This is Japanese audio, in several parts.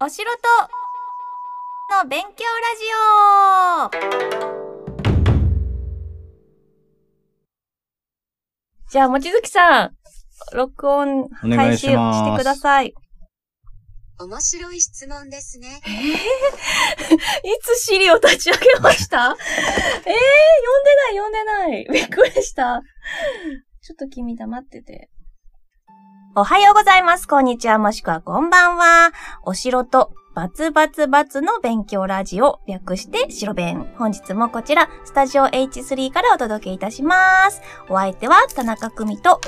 お城との勉強ラジオじゃあ、もちづきさん、録音開始いしてください。面白い質問ですね。いつシリを立ち上げました？えー、呼んでない、呼んでない。びっくりした。ちょっと君黙ってて。おはようございます。こんにちは、もしくはこんばんは。お城とバツバツバツの勉強ラジオ、略して白弁。本日もこちら、スタジオ H3 からお届けいたします。お相手は田中久美と、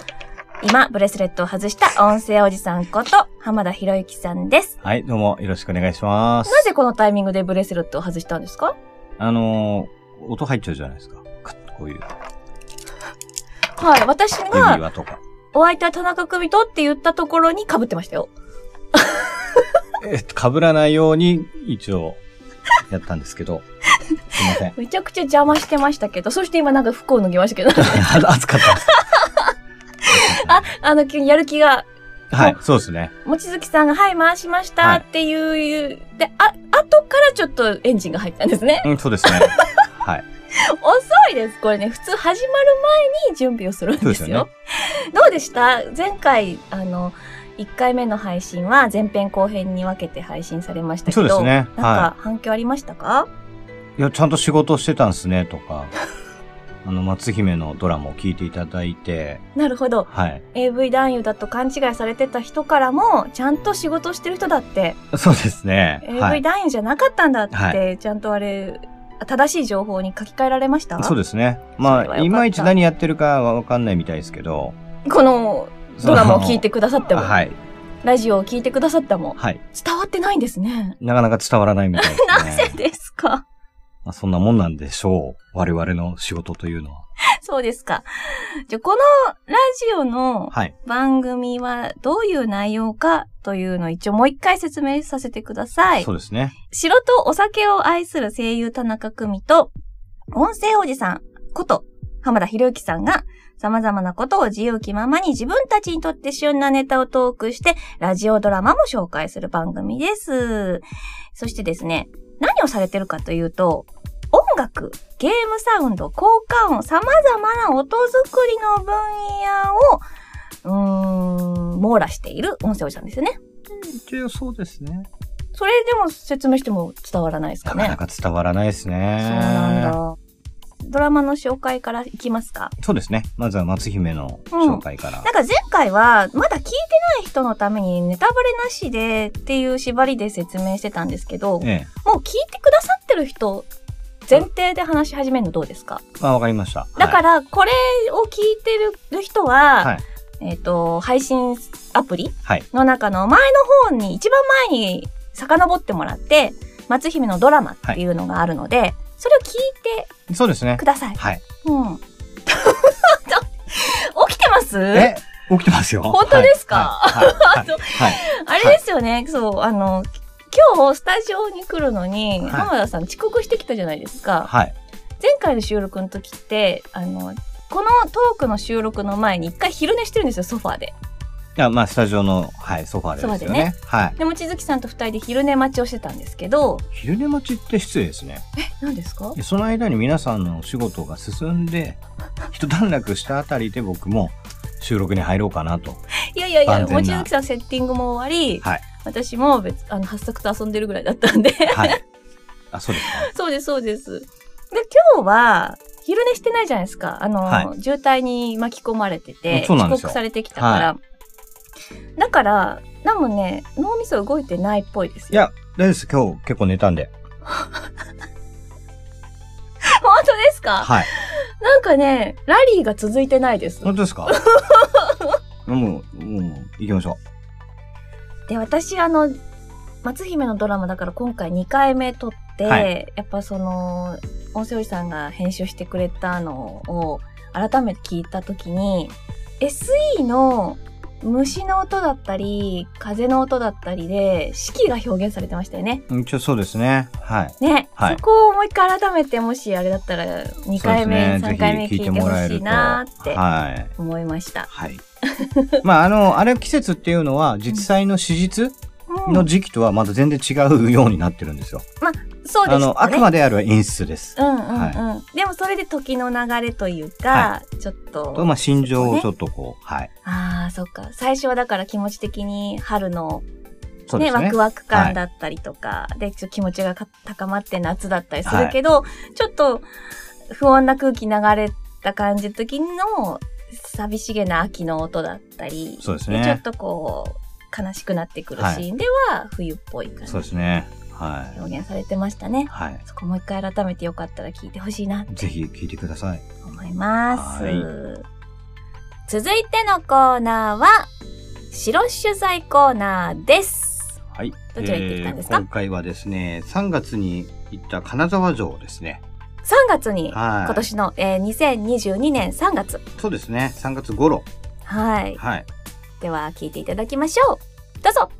今、ブレスレットを外した音声おじさんこと、浜田博之さんです。はい、どうもよろしくお願いします。なぜこのタイミングでブレスレットを外したんですか？あのー、音入っちゃうじゃないですか。こういう、はい、私指が、輪とか。お相手は田中久美とって言ったところに被ってましたよ。えっと、被らないように、一応、やったんですけど、すいません。めちゃくちゃ邪魔してましたけど、そして今なんか服を脱ぎましたけど、暑かったです。あ、あの、急にやる気が、はい、そうですね。もちづきさんが、はい、回しましたはいっていう、で、あ、後からちょっとエンジンが入ったんですね。うん、そうですね。はい。遅いです。これね、普通始まる前に準備をするんですよ。すよねどうでした？前回、あの、1回目の配信は前編後編に分けて配信されましたけど、そうですねなんはか反響ありましたか、いや、ちゃんと仕事してたんですね、とか。あの、松姫のドラマを聞いていただいて、なるほど。はい。AV 男優だと勘違いされてた人からも、ちゃんと仕事してる人だって、そうですね。は AV い。男優じゃなかったんだって、はちゃんとあれ、正しい情報に書き換えられました？そうですね。まあ、いまいち何やってるかはわかんないみたいですけど。このドラマを聞いてくださっても、はい。ラジオを聞いてくださっても、はい。伝わってないんですね。なかなか伝わらないみたいですね。なぜですか？まあ、そんなもんなんでしょう。我々の仕事というのは。そうですか。じゃあ、このラジオのはい。番組はどういう内容かというのを一応もう一回説明させてくださいそ。うですね。城とお酒を愛する声優田中久美と、音声おじさんこと浜田博之さんが様々なことを自由気ままに自分たちにとって旬なネタをトークして、ラジオドラマも紹介する番組です。そしてですね、何をされてるかというと、音楽、ゲームサウンド、効果音、様々な音作りの分野を、うーん、網羅している音声おじさんですよね。一応そうですね。それでも説明しても伝わらないですかね。なかなか伝わらないですね。そうなんだ。ドラマの紹介からいきますか。そうですね。まずは松姫の紹介から。なんか前回は、まだ聞いてない人のためにネタバレなしでっていう縛りで説明してたんですけど、もうええ。聞いてくださってる人、前提で話し始めるのどうですか、まあ、わかりました。だから、これを聞いてる人は、はいえっ、と、配信アプリはい。の中の前の方に、一番前に遡ってもらって、松姫のドラマっていうのがあるので、それを聞いそうですねてく。ださい。はい。うん。起きてます？え？起きてますよ。本当ですか？はい。はい。はい はいあれですよね、そう、あの、今日スタジオに来るのに、はい浜田さん遅刻してきたじゃないですか。はい。前回の収録の時って、あの、このトークの収録の前に一回昼寝してるんですよ、ソファーで。いや、まあ、スタジオの、はい、ソファーでですよね。はい。で、望月さんと二人で昼寝待ちをしてたんですけど、昼寝待ちって失礼ですね。え、何ですか？でその間に皆さんのお仕事が進んで、一段落したあたりで僕も収録に入ろうかなと。いやいやいや、万全な望月さんセッティングも終わり、はい。私も別、あの、発作と遊んでるぐらいだったんで、はい。あ、そうですか。そうです、そうです。で、今日は、昼寝してないじゃないですか。あの、は渋滞に巻き込まれてて、遅刻されてきたから。だから、なんもね、脳みそ動いてないっぽいですよ。いや、大丈夫です。今日結構寝たんで。本当ですか？はい。なんかね、ラリーが続いてないです。本当ですか？もう、もう、行きましょで、私、あの、松姫のドラマだから今回2回目撮って、はい。やっぱその、音声おじさんが編集してくれたのを改めて聞いたときに、SE の虫の音だったり、風の音だったりで、四季が表現されてましたよね。う。一応そうですね。はい。ね、はいそこをもう一回改めて、もしあれだったら、2回目、ね3回目聞いてほしいなーってはい。思いました。はい。まあ、あの、あれ季節っていうのは、実際の史実の時期とはまた全然違うようになってるんですよ。そうですね。あの、あくまである演出です。うんうんうん。はでもそれで時の流れというか、ちょっと。と、まあ、心情をちょっとこう、はい。ああ、そっか。最初はだから気持ち的に春のね、ね。ワクワク感だったりとか、で、ちょ気持ちがか高まって夏だったりするけど、ちょっと不穏な空気流れた感じの時の寂しげな秋の音だったり、そうですねちょっとこう、悲しくなってくるシーンでは冬っぽい感じそうですね。は表現されてましたねい。。はい。そこもう一回改めてよかったら聞いてほしいなぜひ聞いてください。思います。はい続いてのコーナーは、白取材コーナーです。はい。どちら行ってきたんですか？えー今回はですね、3月に行った金沢城ですね。3月に、はい。今年の、えー2022年3月。そうですね。3月頃。はい。はい。では、聞いていただきましょう。どうぞ。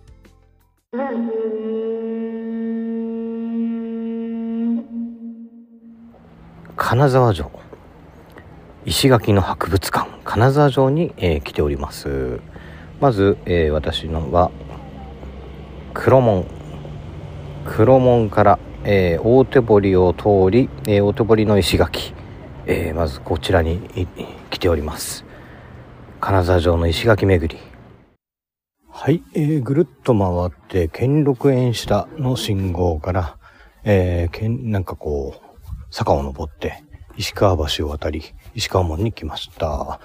金沢城。石垣の博物館。金沢城に、えー来ております。まず、えー私のは黒門。黒門から、えー大手堀を通り、え大手堀の石垣、えまずこちらに来ております。金沢城の石垣巡り。はい、えーぐるっと回って兼六園下の信号から、えーけんなんかこう坂を登って石川橋を渡り石川門に来ました、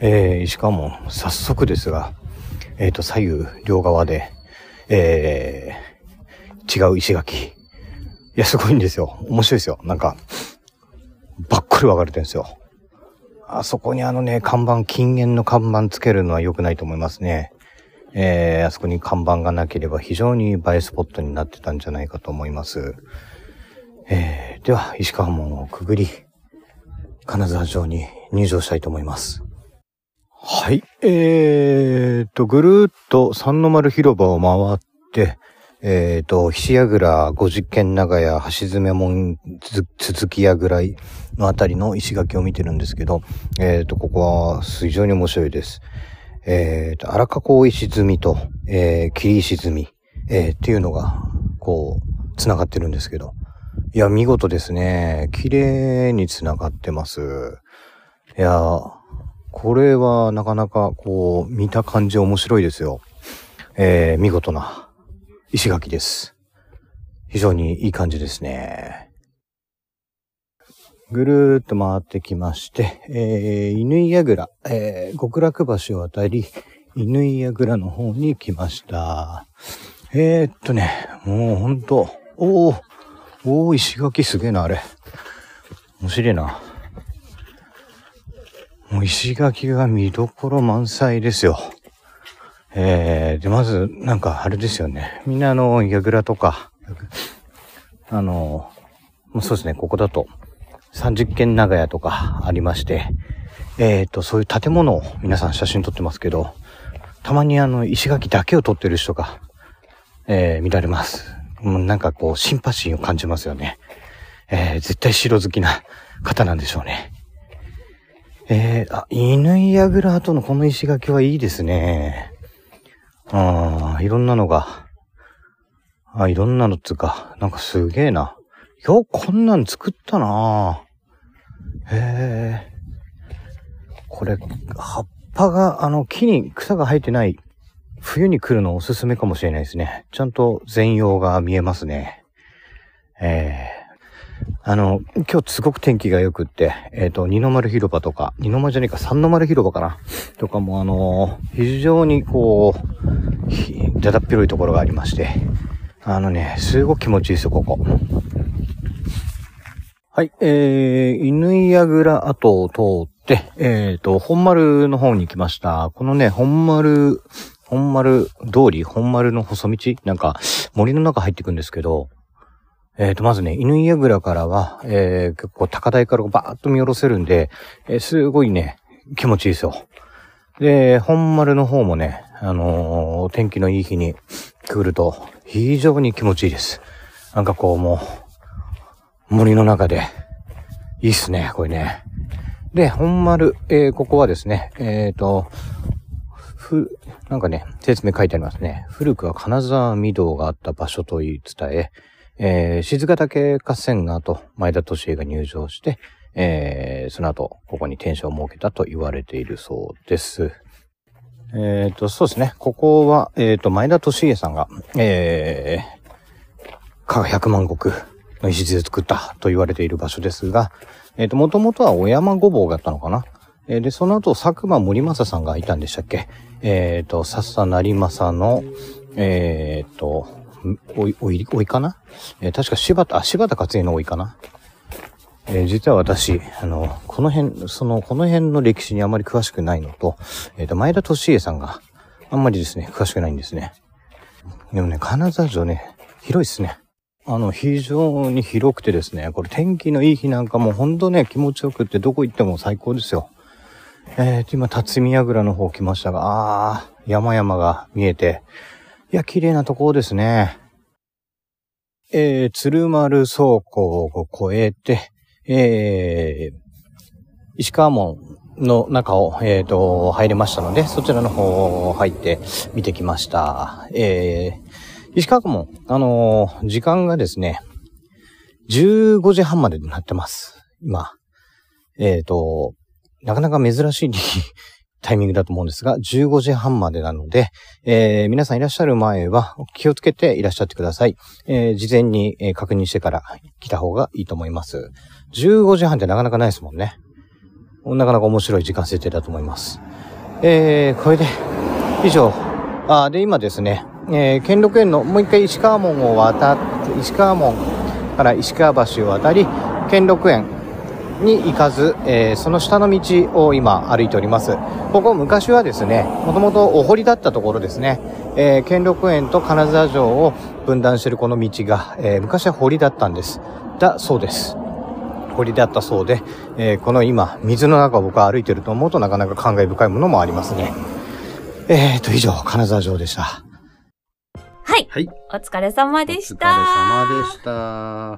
えー石川門早速ですが、えー、と左右両側で、えー違う石垣。いやすごいんですよ。面白いですよ。なんかばっこり分かれてるんですよ。あそこにあのね看板禁煙の看板つけるのは良くないと思いますね。えーあそこに看板がなければ非常に映えスポットになってたんじゃないかと思います。えーでは、石川門をくぐり、金沢城に入場したいと思います。はい。えーと、ぐるっと三の丸広場を回って、えーと、菱櫓、五十軒長屋、橋爪門、続き櫓のあたりの石垣を見てるんですけど、えーと、ここは非常に面白いです。えーと、荒加工石積みと、えー、切石積み、えーっていうのが、こう、繋がってるんですけど、いや、見事ですね。綺麗に繋がってます。いや、これはなかなかこう、見た感じ面白いですよ。えー、見事な石垣です。非常にいい感じですね。ぐるーっと回ってきまして、えー、犬井櫓、えー、極楽橋を渡り、犬井櫓の方に来ました。えー、っとね、もうほんと、おー、おー、石垣すげえな、あれ。面白いな。もう石垣が見どころ満載ですよ。えー、で、まず、なんか、あれですよね。みんなあの、櫓とか、あの、もうそうですね、ここだと、30軒長屋とかありまして、えーと、そういう建物を皆さん写真撮ってますけど、たまにあの、石垣だけを撮ってる人が、えー見られます。もうなんかこう、シンパシーを感じますよね。えー絶対城好きな方なんでしょうね。えー、あ、犬井櫓跡のこの石垣はいいですね。ああ、いろんなのが、あ、いろんなのつうか、なんかすげえな。よこんなん作ったなへえ。これ、葉っぱが、あの、木に草が生えてない、冬に来るのおすすめかもしれないですね。ちゃんと全容が見えますね。ええあの、今日すごく天気が良くって、えっ、と、二の丸広場とか、二の丸じゃねえか、三の丸広場かな？とかも、あの非常にこう、だだっ広いところがありまして、あのね、すごく気持ちいいですよ、ここ。はい、えー、犬井櫓跡を通って、えっ、と、本丸の方に来ました。このね、本丸、本丸通り、本丸の細道？なんか、森の中入ってくんですけど、えっ、と、まずね、犬井櫓からは、えー、結構高台からバーッと見下ろせるんで、えーすごいね、気持ちいいですよ。で、本丸の方もね、あのー天気のいい日に来ると、非常に気持ちいいです。なんかこうもう、森の中で、いいっすね、これね。で、本丸、えーここはですね、えっ、と、ふ、なんかね、説明書いてありますね。古くは金沢御堂があった場所と言い伝え、えー、静ヶ岳合戦の後、前田利家が入場して、えー、その後、ここに天守を設けたと言われているそうです。えっ、と、そうですね。ここは、えっ、と、前田利家さんが、えー、加賀百万石の石で作ったと言われている場所ですが、えっ、と、もともとは小山ごぼうがあったのかな。えで、その後、佐久間森正さんがいたんでしたっけ？えっ、と、笹成正の、えっ、と、おい、おい、おいかな？えー確か柴田、あ、柴田勝家のおいかな？え実は私、あの、この辺、その、この辺の歴史にあまり詳しくないのと、えっ、と、前田利家さんがあんまりですね、詳しくないんですね。でもね、金沢城ね、広いですね。あの、非常に広くてですね、これ天気のいい日なんかもうほんとね、気持ちよくってどこ行っても最高ですよ。えーと、今、辰巳櫓の方来ましたが、あー、山々が見えて、いや、綺麗なところですね。えー、鶴丸倉庫を越えて、えー、石川門の中を、えーと、入れましたので、そちらの方を入って見てきました。えー、石川門、あのー時間がですね、15時半までになってます。今。えっ、と、なかなか珍しい タイミングだと思うんですが、15時半までなので、えー皆さんいらっしゃる前は気をつけていらっしゃってください。えー事前に、え確認してから来た方がいいと思います。15時半ってなかなかないですもんね。なかなか面白い時間設定だと思います。えー、これで、以上。あ、で、今ですね、えー、兼六園の、もう一回石川門を渡って、石川門から石川橋を渡り、兼六園に行かず、えーその下の道を今歩いております。ここ昔はですね、もともとお堀だったところですね、えー、兼六園と金沢城を分断しているこの道が、えー昔は堀だったんです。だそうです。堀だったそうで、えーこの今、水の中を僕は歩いてると思うとなかなか感慨深いものもありますね。えーと、以上、金沢城でした。はい。はい。お疲れ様でした。お疲れ様でし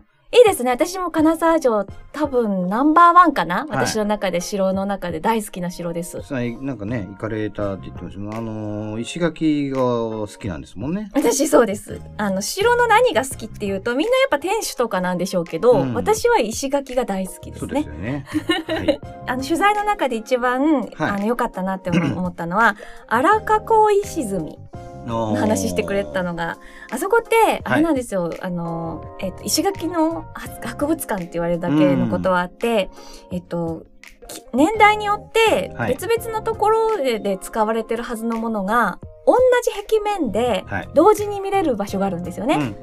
た。いいですね。私も金沢城多分ナンバーワンかな、い私の中で城の中で大好きな城です。さなんかね、行かれたって言ってましたあのー石垣が好きなんですもんね。私そうです。あの、城の何が好きっていうと、みんなやっぱ天守とかなんでしょうけど、うん私は石垣が大好きですねそうです。よね。はい。あの、取材の中で一番、はいあの、良かったなって思ったのは、荒囲い石積みのの話してくれたのが、あそこって、あれなんですよ、あの、えっと、石垣の博物館って言われるだけのことはあって、えっと、き年代によってはい別々のところでで使われてるはずのものが、同じ壁面ではい。同時に見れる場所があるんですよね。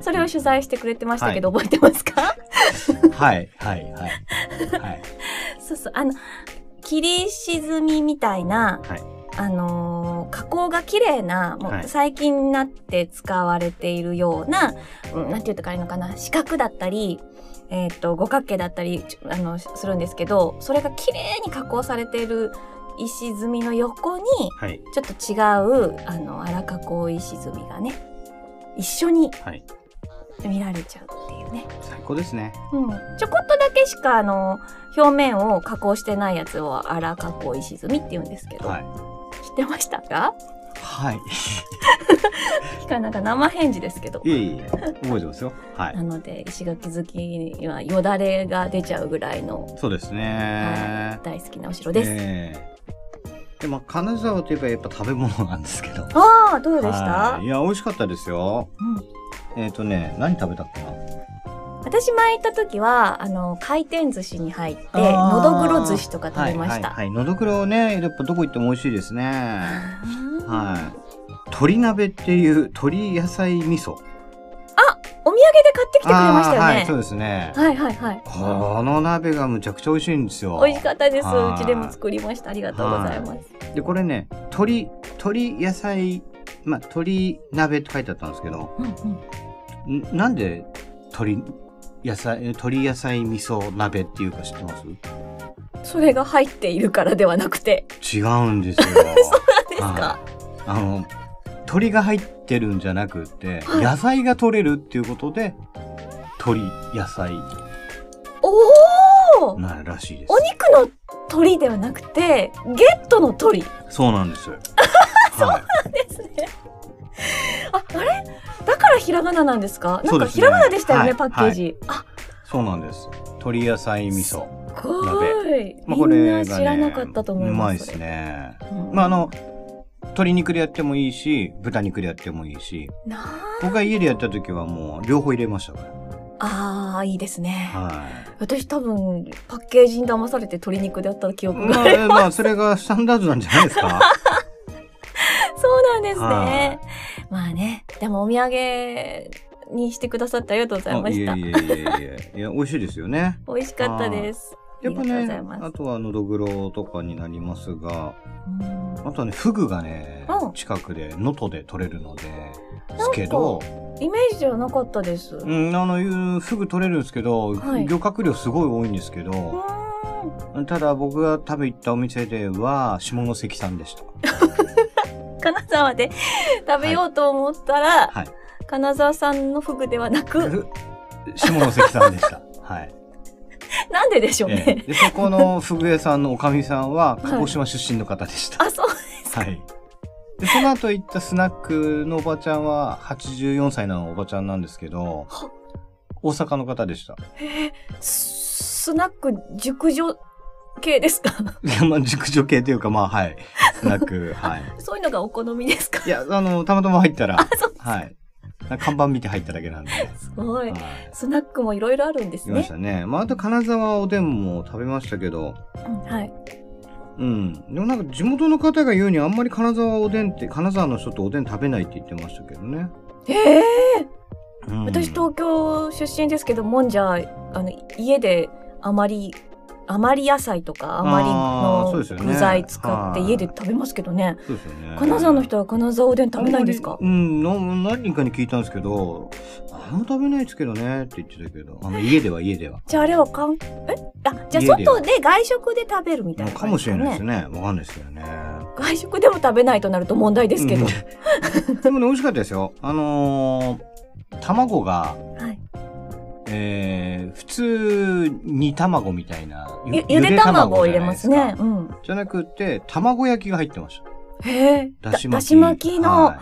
それを取材してくれてましたけど、覚えてますか？はい、はい、はい。はい。そうそう。あの、切り沈みみたいな、はいあのー加工が綺麗な、もうはい最近になって使われているような、うんなんて言ったらいいのかな、四角だったり、えっ、と、五角形だったり、あの、するんですけど、それが綺麗に加工されている石積みの横に、はい。ちょっと違う、あの、荒加工石積みがね、一緒にはい。見られちゃうっていうね。最高ですね。うん、ちょこっとだけしかあの表面を加工してないやつを荒加工石積みって言うんですけど、はい。知ってましたか？はい。聞かなんか生返事ですけどいえいえ、覚えてますよ。はい。なので石垣好きにはよだれが出ちゃうぐらいの、そうですね。大好きなお城です、ええでも、金沢といえばやっぱ食べ物なんですけど。ああどうでした？はいいや、美味しかったですよ。うん、えっ、とね、何食べたかな？私前行った時はあの回転寿司に入ってのどぐろ寿司とか食べました、はい、はい、はい。のどぐろね、やっぱどこ行っても美味しいですね。うんはい。鶏鍋っていう鶏野菜味噌。お土産で買ってきてくれましたよあーはい、ねそうですね。はいはいはいこの鍋がむちゃくちゃ美味しいんですよ。美味しかったですはいうちでも作りましたありがとうございますで、これね、鶏、鶏野菜、まあ、鶏鍋って書いてあったんですけど、うんうんんなんで鶏野菜、鶏野菜味噌鍋っていうか知ってます？それが入っているからではなくて。違うんですよ。ですか？はい。あの、鶏が入ってるんじゃなくって、はい。野菜が取れるっていうことで、鶏野菜おおなるらしいです。お。肉の鳥ではなくてゲットの鳥そうなんです。そうはいですね。あ、あれ？だからひらがななんですか？なんかひらがなでしたよね、はいパッケージ。あ、そうなんです。鶏野菜味噌。すごい。まあ、これがね、な知らなかったと思いうます。まいですね。うんまあ、あの、鶏肉でやってもいいし、豚肉でやってもいいし、僕が家でやった時はもう両方入れましたから。あー、いいですね。は私多分、パッケージに騙されて鶏肉でやった記い。憶が。まあ、まあ、それがスタンダードなんじゃないですか？そうなんですはね。まあね。でもお土産にしてくださってありがとうございました。あいえいえいえいえ。いや、美味しいですよね。美味しかったです。やっぱありがとうござねいます、あとはのどぐろとかになりますが、うんあとはね、フグがねうん、近くで、能登で取れるので、ですけど、イメージはなかったです。うーん。うん、あの、いうフグ取れるんですけど、はい漁獲量すごい多いんですけど、ただ僕が食べ行ったお店では、下関産でした。金沢で食べようと思ったら、はい。金沢産のフグではなく、下関産でした。はい。なんででしょうえね。えで、そこのフグ屋さんのおかみさんは、い鹿児島出身の方でした。あ、そう。はい。で、その後行ったスナックのおばちゃんは、84歳のおばちゃんなんですけどは、大阪の方でした。えーススナック熟女系ですか？いや、まあ、熟女系というか、まあ、はい。スナック、はい。そういうのがお好みですか？いや、あの、たまたま入ったら、はい。看板見て入っただけなんで。すごいはい。。スナックもいろいろあるんですねいまし。たね。まあ、あと金沢おでんも食べましたけど、うんはい。うん。でもなんか地元の方が言うにあんまり金沢おでんって、金沢の人っておでん食べないって言ってましたけどね。ええうん、私東京出身ですけどもんじゃあの家であまり余り野菜とか余りの具材使ってはい家で食べますけどねそうですよね。金沢の人は金沢おでん食べないんですか？うんな、何人かに聞いたんですけど、あんま食べないですけどねって言ってたけど、あの家では家では。じゃああれはかんえ？あじゃあ外で外食で食べるみたいなかもしれないですねね。わかんないですけどね。外食でも食べないとなると問題ですけど、うん でもね、美味しかったですよ。あのー卵が、はい、えー、普通煮卵みたいな。ゆゆで卵を入れますかね。うん。じゃなくて、卵焼きが入ってました。へえだし巻き。だし巻きの、は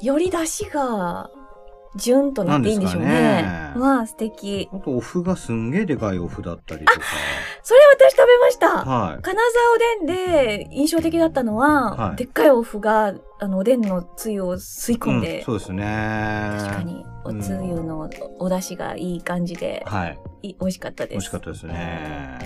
よりだしがジュンとなっていいんでしょうねねわあ素敵あと、お麩がすんげえでかいお麩だったりとか。それ私食べましたはい。金沢おでんで印象的だったのは、はいでっかいお麩があのおでんのつゆを吸い込んで、うん、そうですね。確かにおつゆのお出汁がいい感じで、はい。い美味しかったです美味しかったですね。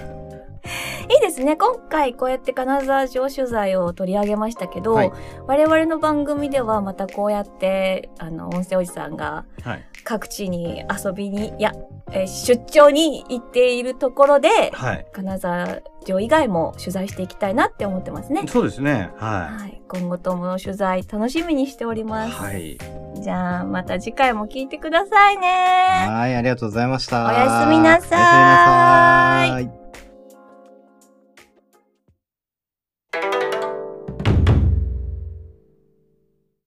いいですね今回こうやって金沢城取材を取り上げましたけど、はい我々の番組ではまたこうやってあの音声おじさんがはい。各地に遊びにいや、えー出張に行っているところではい。金沢城以外も取材していきたいなって思ってますね。そうですね。ははい、今後ともの取材楽しみにしておりい。ます。はい。じゃあまた次回も聞いてくださいね。はい、ありがとうございました。おやすみなさーいおやすみなさーい。